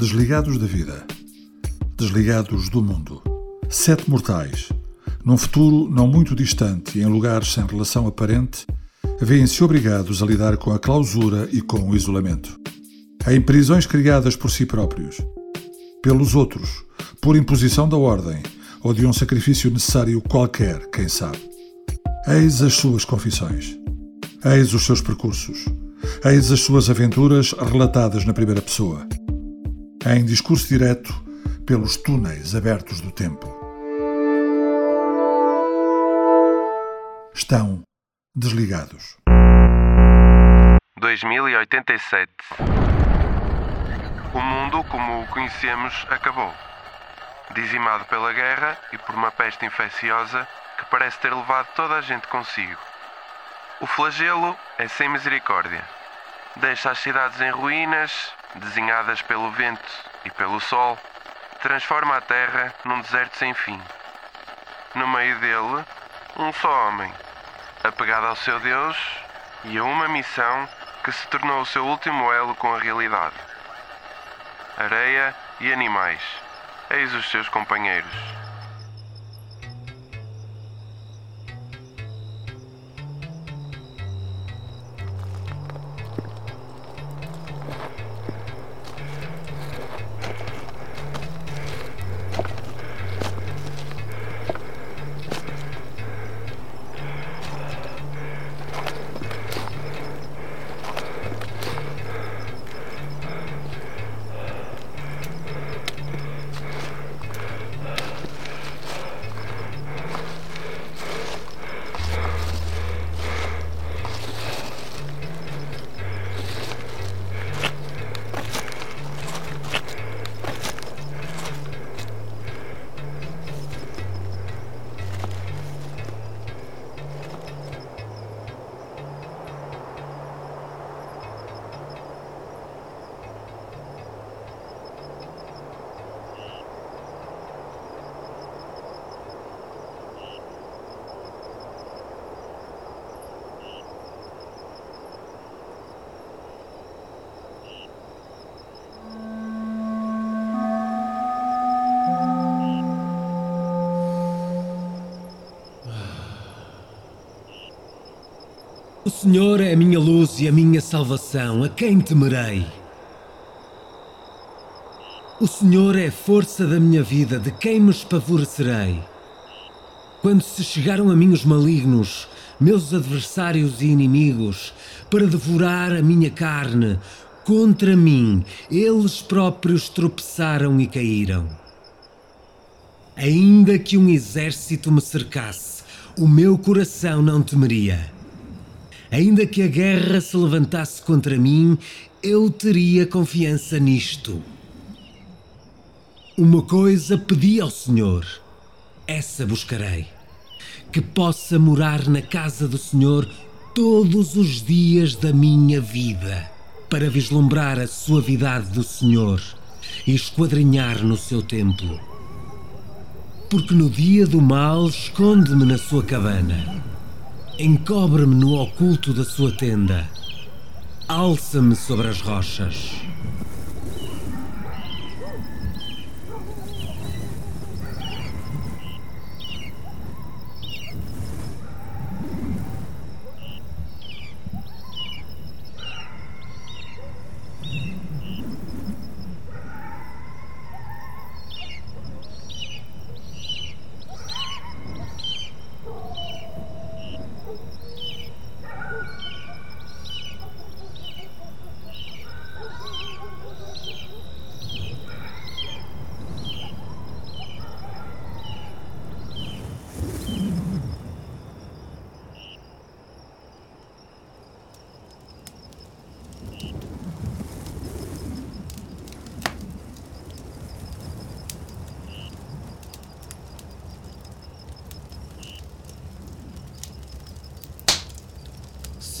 Desligados da vida. Desligados do mundo. Sete mortais, num futuro não muito distante e em lugares sem relação aparente, veem-se obrigados a lidar com a clausura e com o isolamento. Em prisões criadas por si próprios, pelos outros, por imposição da ordem ou de um sacrifício necessário qualquer, quem sabe. Eis as suas confissões. Eis os seus percursos. Eis as suas aventuras relatadas na primeira pessoa. Em discurso direto pelos túneis abertos do tempo. Estão desligados. 2087 O mundo como o conhecemos acabou. Dizimado pela guerra e por uma peste infecciosa que parece ter levado toda a gente consigo. O flagelo é sem misericórdia. Deixa as cidades em ruínas, desenhadas pelo vento e pelo sol, transforma a terra num deserto sem fim. No meio dele, um só homem, apegado ao seu Deus e a uma missão que se tornou o seu último elo com a realidade. Areia e animais, eis os seus companheiros. O Senhor é a minha luz e a minha salvação, a quem temerei? O Senhor é a força da minha vida, de quem me espavorecerei? Quando se chegaram a mim os malignos, meus adversários e inimigos, para devorar a minha carne, contra mim, eles próprios tropeçaram e caíram. Ainda que um exército me cercasse, o meu coração não temeria. Ainda que a guerra se levantasse contra mim, eu teria confiança nisto. Uma coisa pedi ao Senhor, essa buscarei: que possa morar na casa do Senhor todos os dias da minha vida, para vislumbrar a suavidade do Senhor e esquadrinhar no seu templo. Porque no dia do mal esconde-me na sua cabana Encobre-me no oculto da sua tenda. Alça-me sobre as rochas.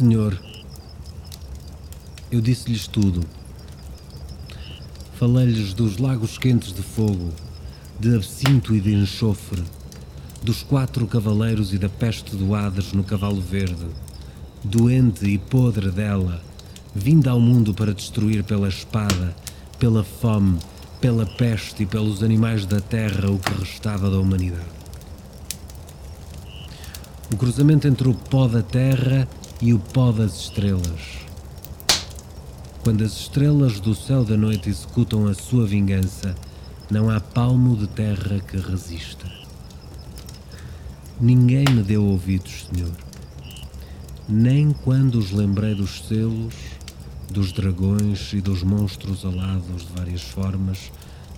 Senhor, eu disse-lhes tudo. Falei-lhes dos lagos quentes de fogo, de absinto e de enxofre, dos quatro cavaleiros e da peste do Hades no cavalo verde, doente e podre dela, vinda ao mundo para destruir pela espada, pela fome, pela peste e pelos animais da terra o que restava da humanidade. O cruzamento entre o pó da terra e o pó das estrelas. Quando as estrelas do céu da noite executam a sua vingança, não há palmo de terra que resista. Ninguém me deu ouvidos, Senhor, nem quando os lembrei dos selos, dos dragões e dos monstros alados de várias formas,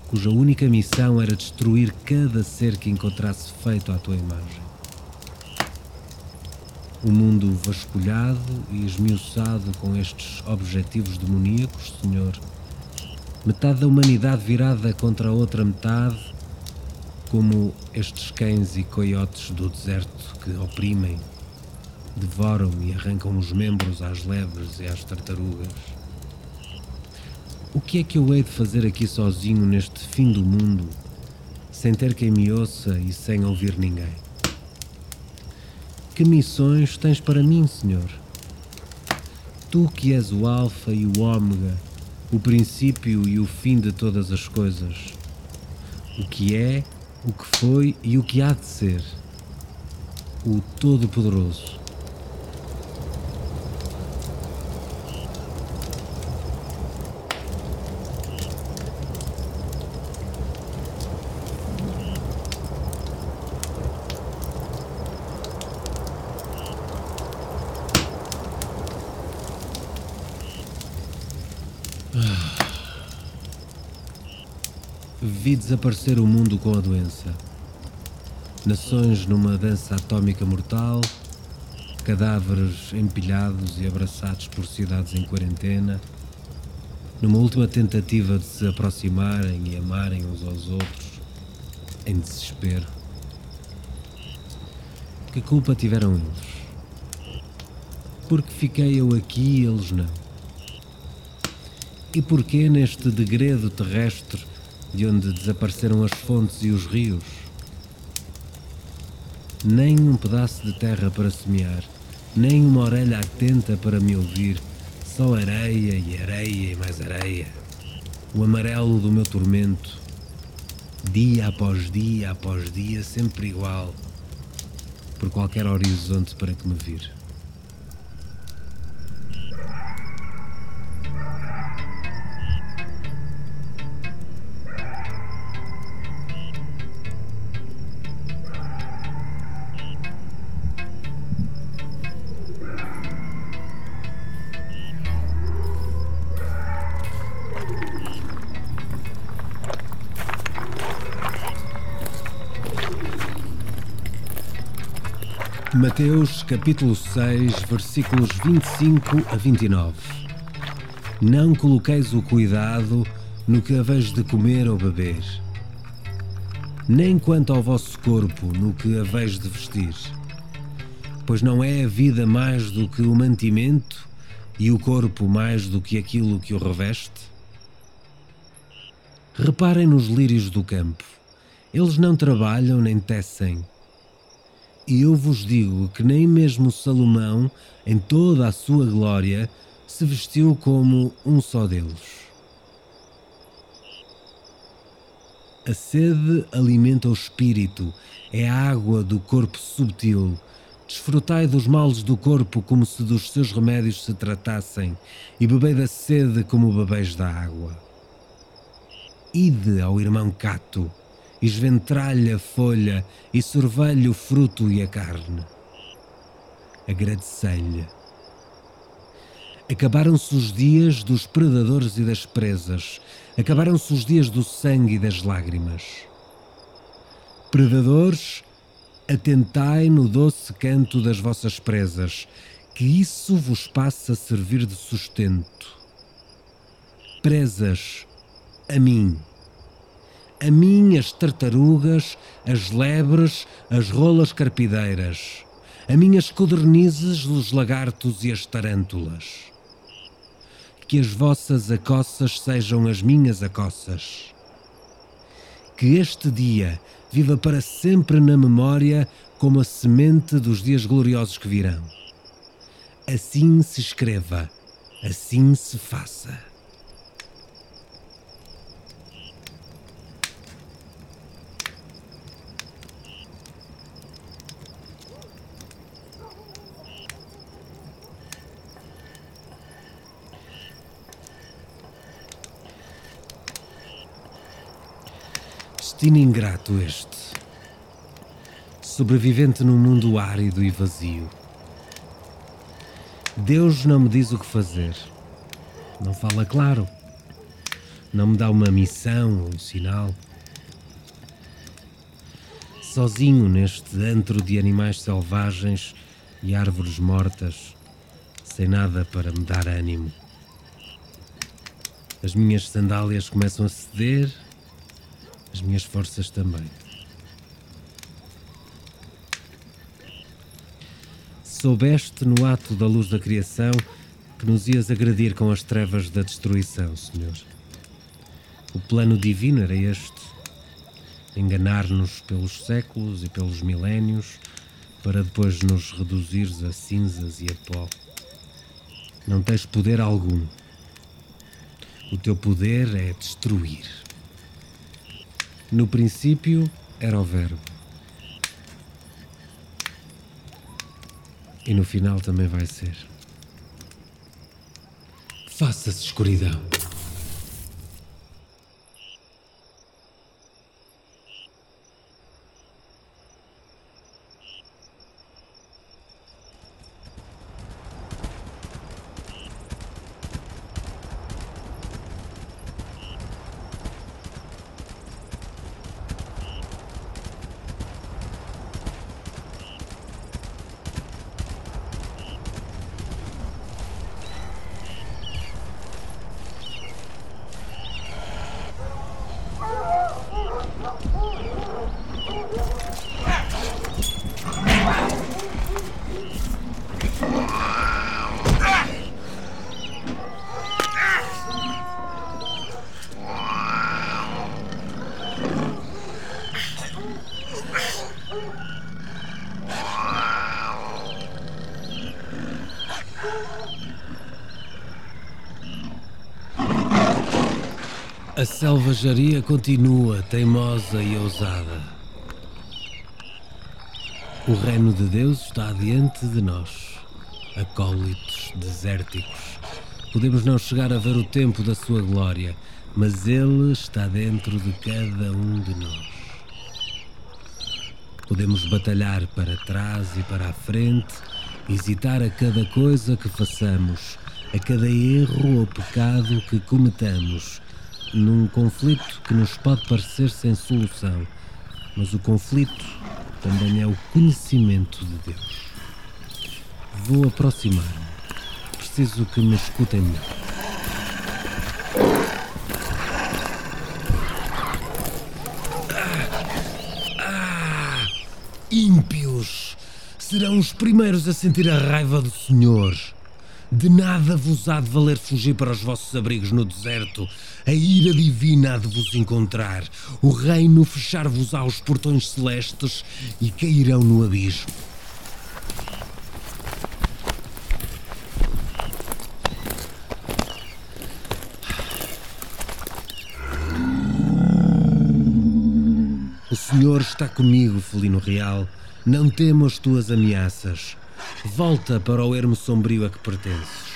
cuja única missão era destruir cada ser que encontrasse feito à tua imagem. O mundo vasculhado e esmiuçado com estes objetivos demoníacos, Senhor, metade da humanidade virada contra a outra metade, como estes cães e coiotes do deserto que oprimem, devoram e arrancam os membros às lebres e às tartarugas. O que é que eu hei de fazer aqui sozinho neste fim do mundo, sem ter quem me ouça e sem ouvir ninguém? Que missões tens para mim, Senhor? Tu que és o Alfa e o Ômega, o princípio e o fim de todas as coisas. O que é, o que foi e o que há de ser. O Todo-Poderoso. Vi desaparecer o mundo com a doença. Nações numa dança atómica mortal, cadáveres empilhados e abraçados por cidades em quarentena, numa última tentativa de se aproximarem e amarem uns aos outros, em desespero. Que culpa tiveram eles? Porque fiquei eu aqui e eles não? E porquê neste degredo terrestre de onde desapareceram as fontes e os rios. Nem um pedaço de terra para semear, nem uma orelha atenta para me ouvir, só areia e areia e mais areia. O amarelo do meu tormento, dia após dia após dia, sempre igual, por qualquer horizonte para que me vir. Mateus capítulo 6, versículos 25 a 29. Não coloqueis o cuidado no que haveis de comer ou beber, nem quanto ao vosso corpo no que haveis de vestir. Pois não é a vida mais do que o mantimento e o corpo mais do que aquilo que o reveste? Reparem nos lírios do campo. Eles não trabalham nem tecem e eu vos digo que nem mesmo Salomão, em toda a sua glória, se vestiu como um só deles. A sede alimenta o espírito, é a água do corpo subtil. Desfrutai dos males do corpo como se dos seus remédios se tratassem, e bebei da sede como bebeis da água. Ide ao irmão Cato esventralhe a folha e sorvelhe o fruto e a carne. Agradecei-lhe. Acabaram-se os dias dos predadores e das presas, acabaram-se os dias do sangue e das lágrimas. Predadores, atentai no doce canto das vossas presas, que isso vos passa a servir de sustento. Presas, a mim a mim as tartarugas, as lebres, as rolas carpideiras, a mim as codornizes, os lagartos e as tarântulas. Que as vossas acossas sejam as minhas acossas. Que este dia viva para sempre na memória como a semente dos dias gloriosos que virão. Assim se escreva, assim se faça. Destino ingrato este. Sobrevivente num mundo árido e vazio. Deus não me diz o que fazer. Não fala claro. Não me dá uma missão ou um sinal. Sozinho neste antro de animais selvagens e árvores mortas, sem nada para me dar ânimo. As minhas sandálias começam a ceder, minhas forças também. Soubeste no ato da luz da criação que nos ias agredir com as trevas da destruição, Senhor. O plano divino era este: enganar-nos pelos séculos e pelos milénios, para depois nos reduzires a cinzas e a pó. Não tens poder algum. O teu poder é destruir. No princípio era o Verbo. E no final também vai ser. Faça-se escuridão. Selvageria continua teimosa e ousada. O reino de Deus está diante de nós, acólitos desérticos. Podemos não chegar a ver o tempo da sua glória, mas Ele está dentro de cada um de nós. Podemos batalhar para trás e para a frente, hesitar a cada coisa que façamos, a cada erro ou pecado que cometamos num conflito que nos pode parecer sem solução, mas o conflito também é o conhecimento de Deus. Vou aproximar-me. Preciso que me escutem melhor. Ah, ah, ímpios serão os primeiros a sentir a raiva do Senhor. De nada vos há de valer fugir para os vossos abrigos no deserto. A ira divina há de vos encontrar. O reino fechar-vos aos portões celestes e cairão no abismo. O Senhor está comigo, felino real. Não temo as tuas ameaças. Volta para o ermo sombrio a que pertences.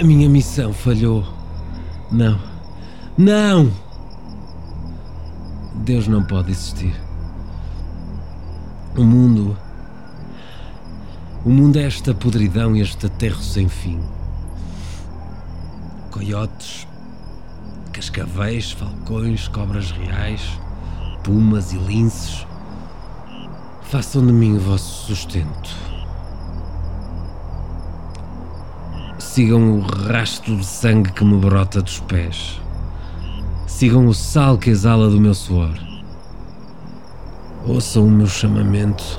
A missão falhou. Não. Não! Deus não pode existir. O mundo. O mundo é esta podridão e este aterro sem fim. Coiotes, cascavéis, falcões, cobras reais, pumas e linces. Façam de mim o vosso sustento. Sigam o rastro de sangue que me brota dos pés. Sigam o sal que exala do meu suor. Ouçam o meu chamamento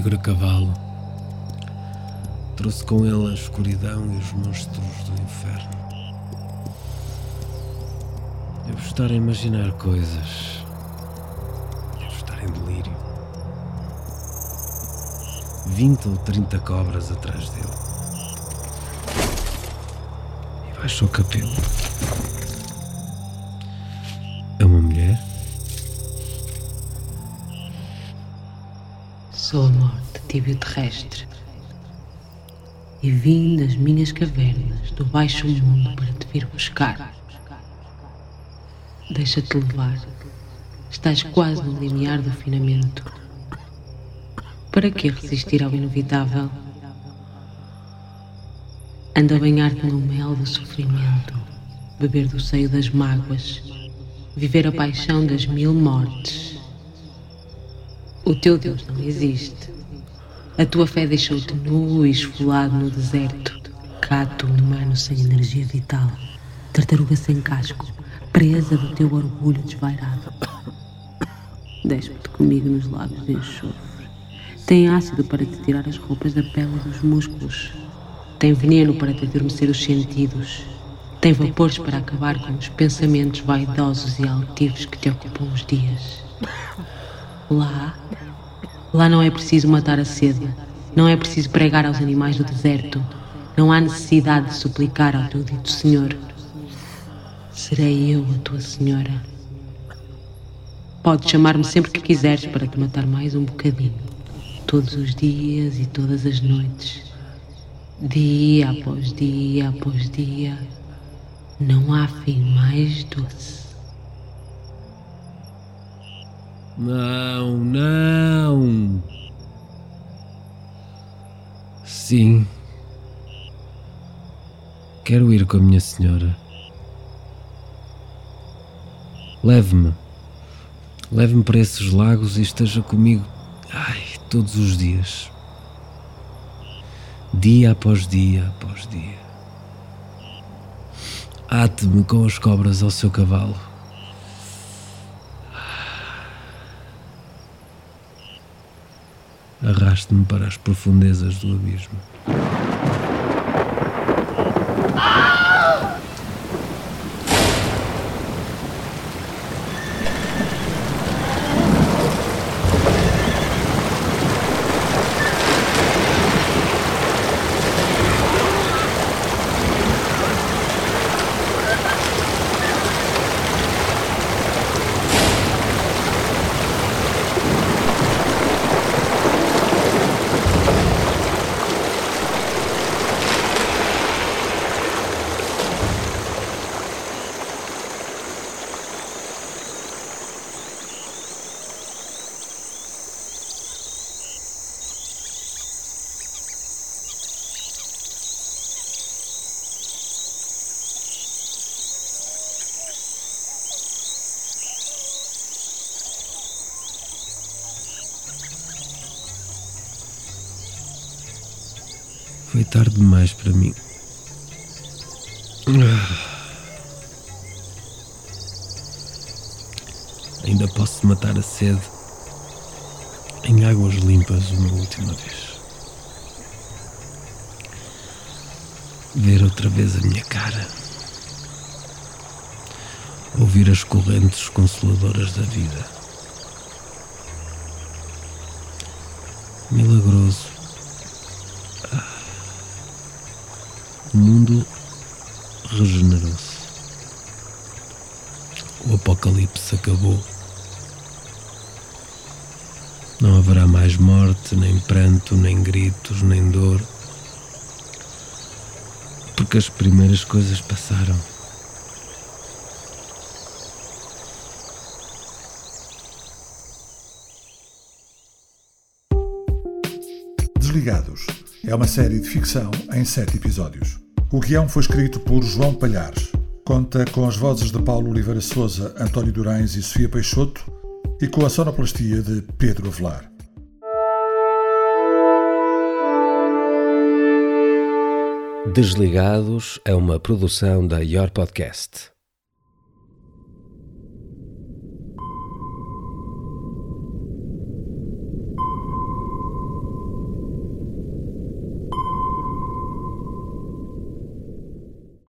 negro a cavalo trouxe com ele a escuridão e os monstros do inferno. Devo estar a imaginar coisas. Devo estar em delírio. Vinte ou trinta cobras atrás dele. E baixou o cabelo. Sou a morte tíbio terrestre. E vim das minhas cavernas do baixo mundo para te vir buscar. Deixa-te levar. Estás quase no limiar do finamento. Para que resistir ao inevitável? Anda a banhar-te no mel do sofrimento, beber do seio das mágoas, viver a paixão das mil mortes. O teu Deus não existe. A tua fé deixou-te nu e esfolado no deserto. Cato humano sem energia vital. Tartaruga sem casco. Presa do teu orgulho desvairado. Despe-te comigo nos lábios de enxofre. Tem ácido para te tirar as roupas da pele e dos músculos. Tem veneno para te adormecer os sentidos. Tem vapores para acabar com os pensamentos vaidosos e altivos que te ocupam os dias. Lá, lá não é preciso matar a sede, não é preciso pregar aos animais do deserto, não há necessidade de suplicar ao teu dito Senhor. Serei eu a tua Senhora. Podes chamar-me sempre que quiseres para te matar mais um bocadinho, todos os dias e todas as noites, dia após dia após dia. Não há fim mais doce. Não, não. Sim. Quero ir com a minha senhora. Leve-me. Leve-me para esses lagos e esteja comigo, ai, todos os dias. Dia após dia após dia. Ate-me com as cobras ao seu cavalo. Arraste-me para as profundezas do abismo. Foi tarde demais para mim. Ainda posso matar a sede em águas limpas uma última vez. Ver outra vez a minha cara. Ouvir as correntes consoladoras da vida. Milagroso. O mundo regenerou-se. O apocalipse acabou. Não haverá mais morte, nem pranto, nem gritos, nem dor, porque as primeiras coisas passaram. Desligados é uma série de ficção em sete episódios. O guião foi escrito por João Palhares. Conta com as vozes de Paulo Oliveira Souza, António Durães e Sofia Peixoto e com a sonoplastia de Pedro Avelar. Desligados é uma produção da Your Podcast.